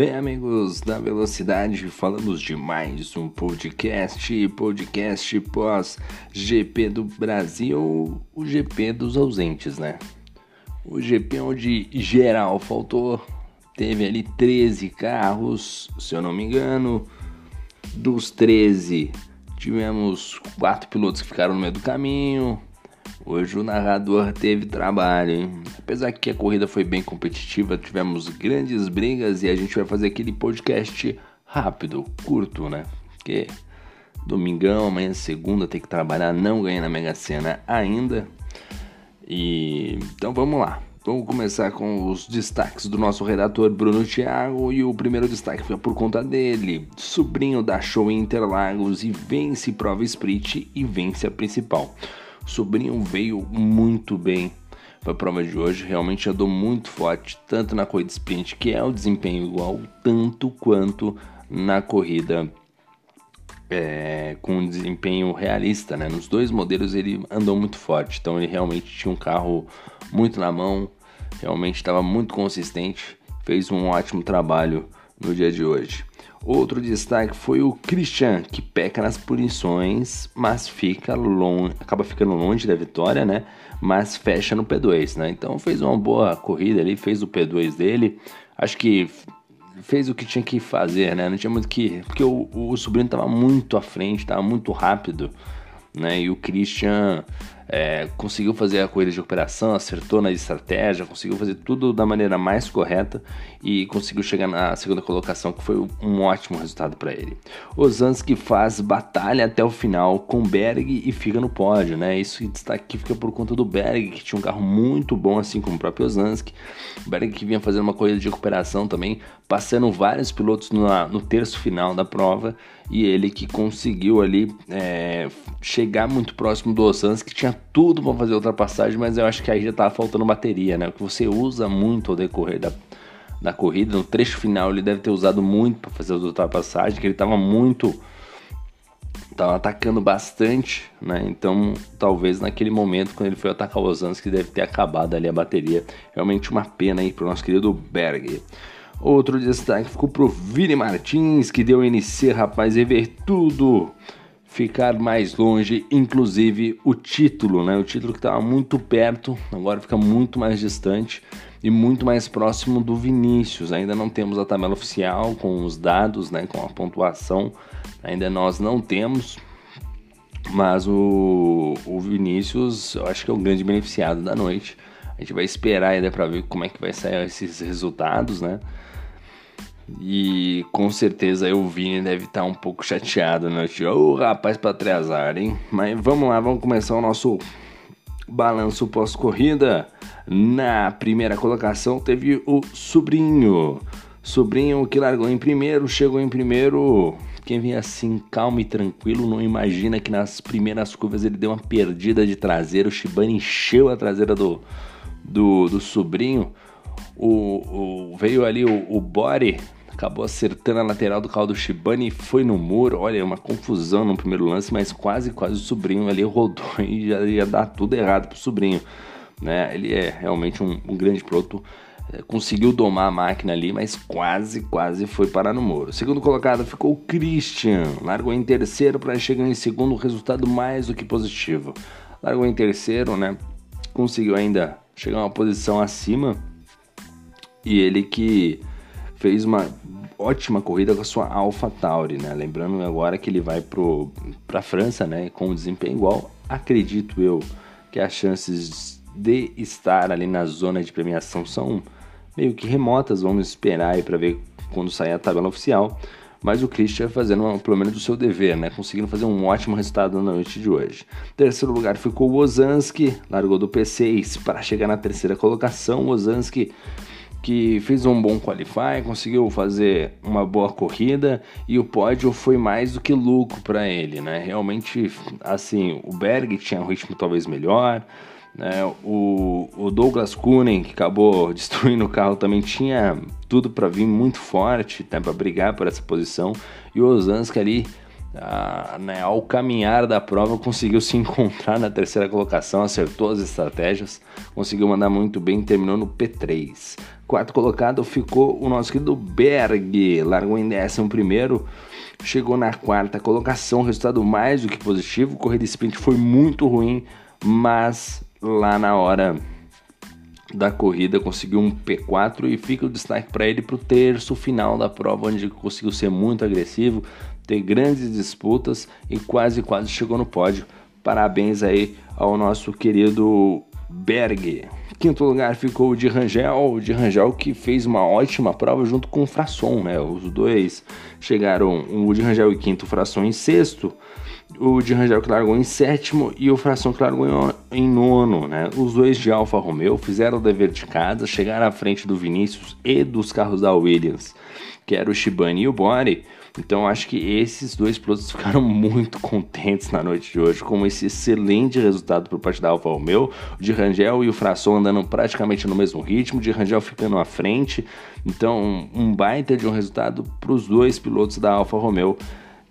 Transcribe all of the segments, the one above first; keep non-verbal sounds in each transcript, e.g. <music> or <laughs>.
Bem, amigos da Velocidade, falamos de mais um podcast, podcast pós GP do Brasil, o GP dos ausentes, né? O GP onde geral faltou, teve ali 13 carros, se eu não me engano. Dos 13, tivemos quatro pilotos que ficaram no meio do caminho, Hoje o narrador teve trabalho, hein? Apesar que a corrida foi bem competitiva, tivemos grandes brigas e a gente vai fazer aquele podcast rápido, curto, né? Porque domingão, amanhã segunda tem que trabalhar, não ganhei na Mega Sena ainda. E então vamos lá. Vamos começar com os destaques do nosso redator Bruno Thiago e o primeiro destaque foi por conta dele. Sobrinho da Show Interlagos e vence prova sprint e vence a principal. Sobrinho veio muito bem para a prova de hoje, realmente andou muito forte, tanto na corrida sprint, que é o desempenho igual, tanto quanto na corrida é, com um desempenho realista, né? Nos dois modelos ele andou muito forte, então ele realmente tinha um carro muito na mão, realmente estava muito consistente, fez um ótimo trabalho no dia de hoje. Outro destaque foi o Christian, que peca nas punições, mas fica longe, acaba ficando longe da vitória, né? Mas fecha no P2, né? Então fez uma boa corrida ali, fez o P2 dele. Acho que fez o que tinha que fazer, né? Não tinha muito que. Porque o, o sobrinho estava muito à frente, estava muito rápido, né? E o Christian é, conseguiu fazer a corrida de recuperação, acertou na estratégia, conseguiu fazer tudo da maneira mais correta e conseguiu chegar na segunda colocação, que foi um ótimo resultado para ele. Ozanski faz batalha até o final com Berg e fica no pódio, né? Isso destaque fica por conta do Berg, que tinha um carro muito bom, assim como o próprio Ozanski. Berg que vinha fazendo uma corrida de recuperação também, passando vários pilotos no, terço final da prova e ele que conseguiu ali é, chegar muito próximo do Osans, que tinha tudo para fazer ultrapassagem, mas eu acho que aí já estava faltando bateria, né? O que você usa muito ao decorrer da, da corrida, no trecho final ele deve ter usado muito para fazer as ultrapassagens, que ele estava muito estava atacando bastante, né? Então, talvez naquele momento, quando ele foi atacar o Osans, que deve ter acabado ali a bateria. Realmente uma pena aí para o nosso querido Berg. Outro destaque ficou pro Vini Martins, que deu NC, rapaz, e ver tudo ficar mais longe, inclusive o título, né? O título que estava muito perto, agora fica muito mais distante e muito mais próximo do Vinícius. Ainda não temos a tabela oficial com os dados, né, com a pontuação. Ainda nós não temos, mas o, o Vinícius, eu acho que é o grande beneficiado da noite. A gente vai esperar ainda para ver como é que vai sair esses resultados, né? E com certeza o Vini deve estar um pouco chateado, né? Ô oh, rapaz para atrasar, hein? Mas vamos lá, vamos começar o nosso balanço pós-corrida. Na primeira colocação teve o Sobrinho. Sobrinho que largou em primeiro, chegou em primeiro. Quem vem assim calmo e tranquilo não imagina que nas primeiras curvas ele deu uma perdida de traseira. O Shibane encheu a traseira do, do, do sobrinho. O, o, veio ali o, o Bore acabou acertando a lateral do carro do Shibane e foi no muro. Olha, uma confusão no primeiro lance, mas quase, quase o sobrinho ali rodou <laughs> e já ia dar tudo errado pro sobrinho. Né? Ele é realmente um, um grande piloto. É, conseguiu domar a máquina ali, mas quase, quase foi parar no muro. Segundo colocado ficou o Christian. Largou em terceiro para chegar em segundo, resultado mais do que positivo. Largou em terceiro, né? Conseguiu ainda chegar uma posição acima. E ele que fez uma ótima corrida com a sua Alpha Tauri, né? Lembrando agora que ele vai para a França, né? Com um desempenho igual, acredito eu que as chances de estar ali na zona de premiação são meio que remotas. Vamos esperar aí para ver quando sair a tabela oficial. Mas o Christian fazendo pelo menos o seu dever, né? Conseguindo fazer um ótimo resultado na noite de hoje. Terceiro lugar ficou o Ozanski, largou do P6 para chegar na terceira colocação. O Ozanski que fez um bom qualify, conseguiu fazer uma boa corrida e o pódio foi mais do que lucro para ele, né? Realmente, assim, o Berg tinha um ritmo talvez melhor, né? O, o Douglas Kunen, que acabou <laughs> destruindo o carro, também tinha tudo para vir muito forte, né? para brigar por essa posição, e o Ozanski ali ah, né, ao caminhar da prova, conseguiu se <laughs> encontrar na terceira colocação, acertou as estratégias, conseguiu mandar muito bem, terminou no P3. Quarto colocado ficou o nosso querido Berg, largou em décimo primeiro, chegou na quarta colocação, resultado mais do que positivo. Corrida sprint foi muito ruim, mas lá na hora da corrida conseguiu um P4 e fica o destaque para ele para o terço final da prova, onde conseguiu ser muito agressivo, ter grandes disputas e quase quase chegou no pódio. Parabéns aí ao nosso querido Berg. Quinto lugar ficou o de Rangel, o de Rangel que fez uma ótima prova junto com o Frasson, né? Os dois chegaram, o de Rangel em quinto, o Frasson em sexto o de Rangel que largou em sétimo e o Fração que largou em, nono, né? Os dois de Alfa Romeo fizeram o dever de casa, chegaram à frente do Vinícius e dos carros da Williams, que era o Shibane e o Bore. Então acho que esses dois pilotos <laughs> ficaram muito contentes na noite de hoje com esse excelente resultado por parte da Alfa Romeo. De Rangel e o Fração andando praticamente no mesmo ritmo, de Rangel ficando à frente. Então um baita de um resultado para os dois pilotos da Alfa Romeo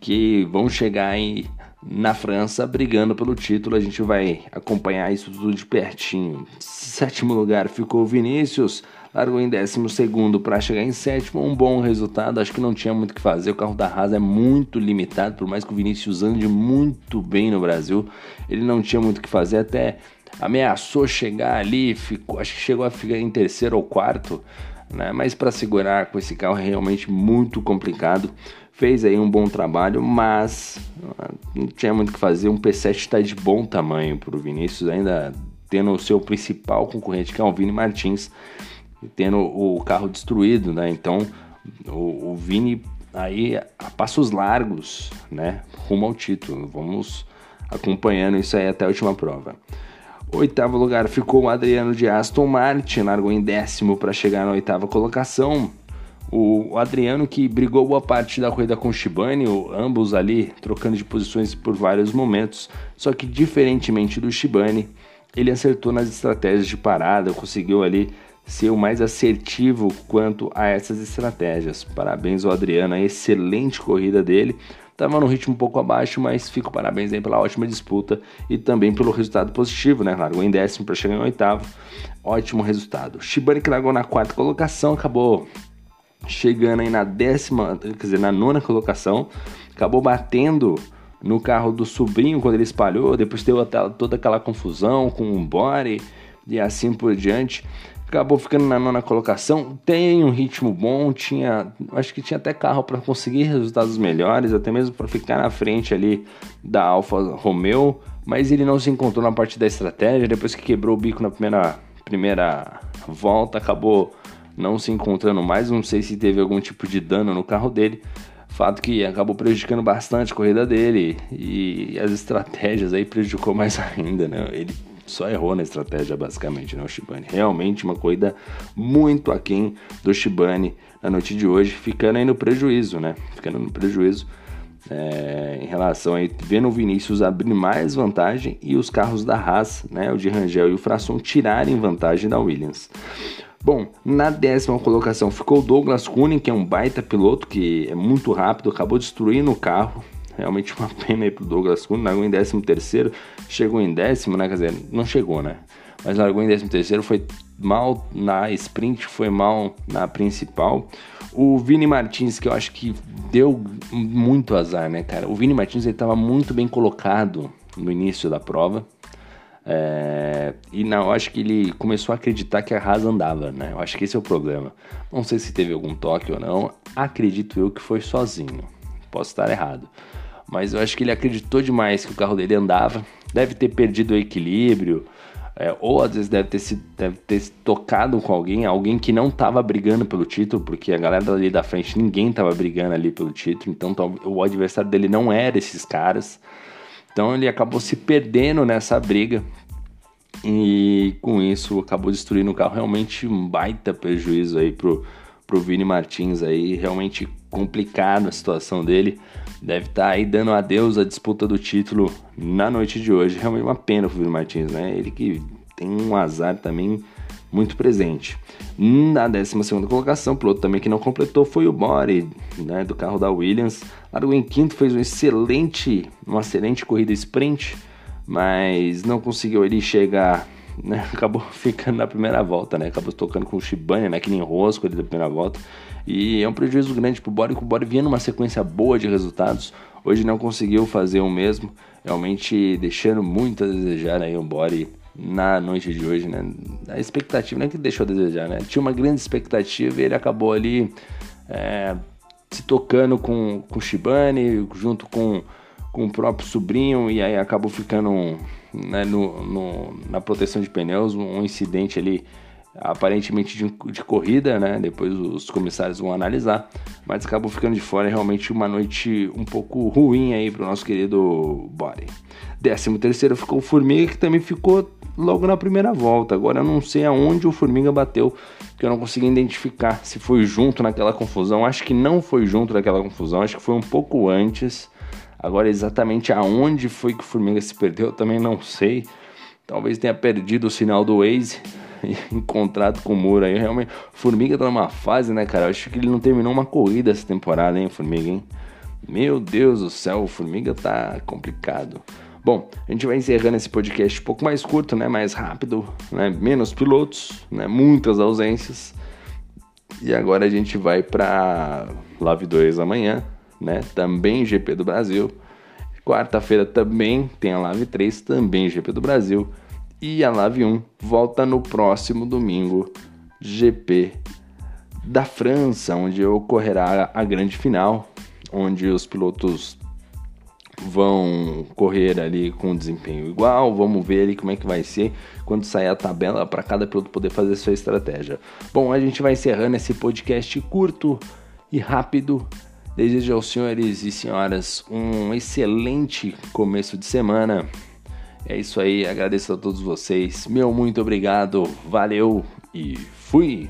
que vão chegar em na França brigando pelo título. A gente vai acompanhar isso tudo de pertinho. Sétimo lugar ficou Vinícius, largou em décimo segundo para chegar em sétimo. Um bom resultado, acho que não tinha muito o que fazer. O carro da Haas é muito limitado, por mais que o Vinícius ande muito bem no Brasil, ele não tinha muito o que fazer. Até ameaçou chegar ali, ficou, acho que chegou a ficar em terceiro ou quarto. Né? Mas para segurar com esse carro é realmente muito complicado fez aí um bom trabalho, mas ah, não tinha muito o que fazer. Um P7 está de bom tamanho para o Vinícius, ainda tendo o seu principal concorrente, que é o Vini Martins, tendo o carro destruído, né? Então o, o Vini aí a passos largos, né? Rumo ao título. Vamos acompanhando isso aí até a última prova. Oitavo lugar ficou o Adriano de Aston Martin, largou em décimo para chegar na oitava colocação. O Adriano que brigou boa parte da corrida com o Shibane, ambos ali trocando de posições por vários momentos, só que diferentemente do Shibane, ele acertou nas estratégias de parada, conseguiu ali ser o mais assertivo quanto a essas estratégias. Parabéns ao Adriano, a excelente corrida dele. Tava no ritmo um pouco abaixo, mas fico parabéns aí pela ótima disputa e também pelo resultado positivo, né? Largou em décimo para chegar em oitavo. Ótimo resultado. Shibane que largou na quarta colocação, acabou chegando aí na décima, quer dizer, na nona colocação, acabou batendo no carro do sobrinho quando ele espalhou, depois deu toda aquela confusão com o body e assim por diante. Acabou ficando na nona colocação, tem um ritmo bom, tinha, acho que tinha até carro para conseguir resultados melhores, até mesmo para ficar na frente ali da Alfa Romeo, mas ele não se encontrou na parte da estratégia, depois que quebrou o bico na primeira, primeira volta, acabou não se encontrando mais. Não sei se teve algum tipo de dano no carro dele. Fato que acabou prejudicando bastante a corrida dele e as estratégias aí prejudicou mais <laughs> ainda, né? Ele só errou na estratégia basicamente, né? O Shibane. Realmente uma corrida muito aquém do Shibane na noite de hoje, ficando aí no prejuízo, né? Ficando no prejuízo. É, em relação aí, vendo o Vinícius abrir mais vantagem e os carros da Haas, né, o de Rangel e o Frasson tirarem vantagem da Williams. Bom, na décima colocação ficou Douglas Cunning, que é um baita piloto, que é muito rápido, acabou destruindo o carro. Realmente uma <laughs> pena aí pro Douglas Cunning, largou em décimo terceiro, chegou em décimo, né? Quer dizer, não chegou, né? Mas largou em décimo terceiro, foi mal na sprint, foi mal na principal. O Vini Martins, que eu acho que deu muito azar, né, cara? O Vini Martins ele estava muito bem colocado no início da prova. É, e não, eu acho que ele começou a acreditar que a Haas andava, né? Eu acho que esse é o problema. Não sei se teve algum toque ou não. Acredito eu que foi sozinho. Posso estar errado. Mas eu acho que ele acreditou demais que o carro dele andava. Deve ter perdido o equilíbrio. É, ou às vezes deve ter, se, deve ter tocado com alguém, alguém que não estava brigando pelo título, porque a galera ali da frente, ninguém estava brigando ali pelo título, então o adversário dele não era esses caras. Então ele acabou se perdendo nessa briga e com isso acabou destruindo o carro. Realmente um baita prejuízo aí pro, pro Vini Martins aí, realmente complicado a situação dele. Deve estar tá aí dando adeus à disputa do título na noite de hoje. Realmente uma pena pro Vini Martins, né? Ele que tem um azar também muito presente. Na 12 colocação, o piloto também que não completou foi o Bore, né, do carro da Williams. Largou em quinto, fez um excelente, uma excelente corrida sprint, mas não conseguiu ele chegar, né, <laughs> acabou ficando na primeira volta, né, acabou tocando com o Shibane, né, que nem rosco ali da primeira volta. E é um prejuízo grande para o Bore, que o Bore vinha numa sequência boa de resultados, hoje não conseguiu fazer o mesmo, realmente deixando muito a desejar aí o Bore na noite de hoje, né? A expectativa não é que deixou a desejar, né? Tinha uma grande expectativa e ele acabou ali é, se tocando com, com o Shibane, junto com, com o próprio sobrinho, e aí acabou ficando né, no, no, na proteção de pneus, um incidente ali aparentemente de, de, corrida, né? Depois os comissários vão analisar, mas acabou ficando de fora. Realmente uma noite um pouco ruim aí para o nosso querido Body. Décimo terceiro ficou o Formiga, que também ficou logo na primeira volta. Agora eu não sei aonde o Formiga bateu, que eu não consegui identificar se foi junto naquela confusão. Acho que não foi junto naquela confusão, acho que foi um pouco antes. Agora exatamente aonde foi que o Formiga se perdeu, eu também não sei. Talvez tenha perdido o sinal do Waze, <laughs> encontrado com o muro aí. Realmente, Formiga tá numa fase, né, cara? Eu acho que ele não terminou uma corrida essa temporada, hein, Formiga, hein? Meu Deus do céu, o Formiga tá complicado. Bom, a gente vai encerrando esse podcast um pouco mais curto, né, mais rápido, né, menos pilotos, né, muitas ausências. E agora a gente vai para Live 2 amanhã, né, também GP do Brasil. Quarta-feira também tem a Live 3, também GP do Brasil. E a Live 1 volta no próximo domingo, GP da França, onde ocorrerá a grande final, onde os pilotos vão correr ali com desempenho igual, vamos ver ali como é que vai ser quando sair a tabela para cada piloto poder fazer sua estratégia. Bom, a gente vai encerrando esse podcast curto e rápido. Desejo aos senhores e senhoras um excelente começo de semana. É isso aí, agradeço a todos vocês. Meu muito obrigado, valeu e fui!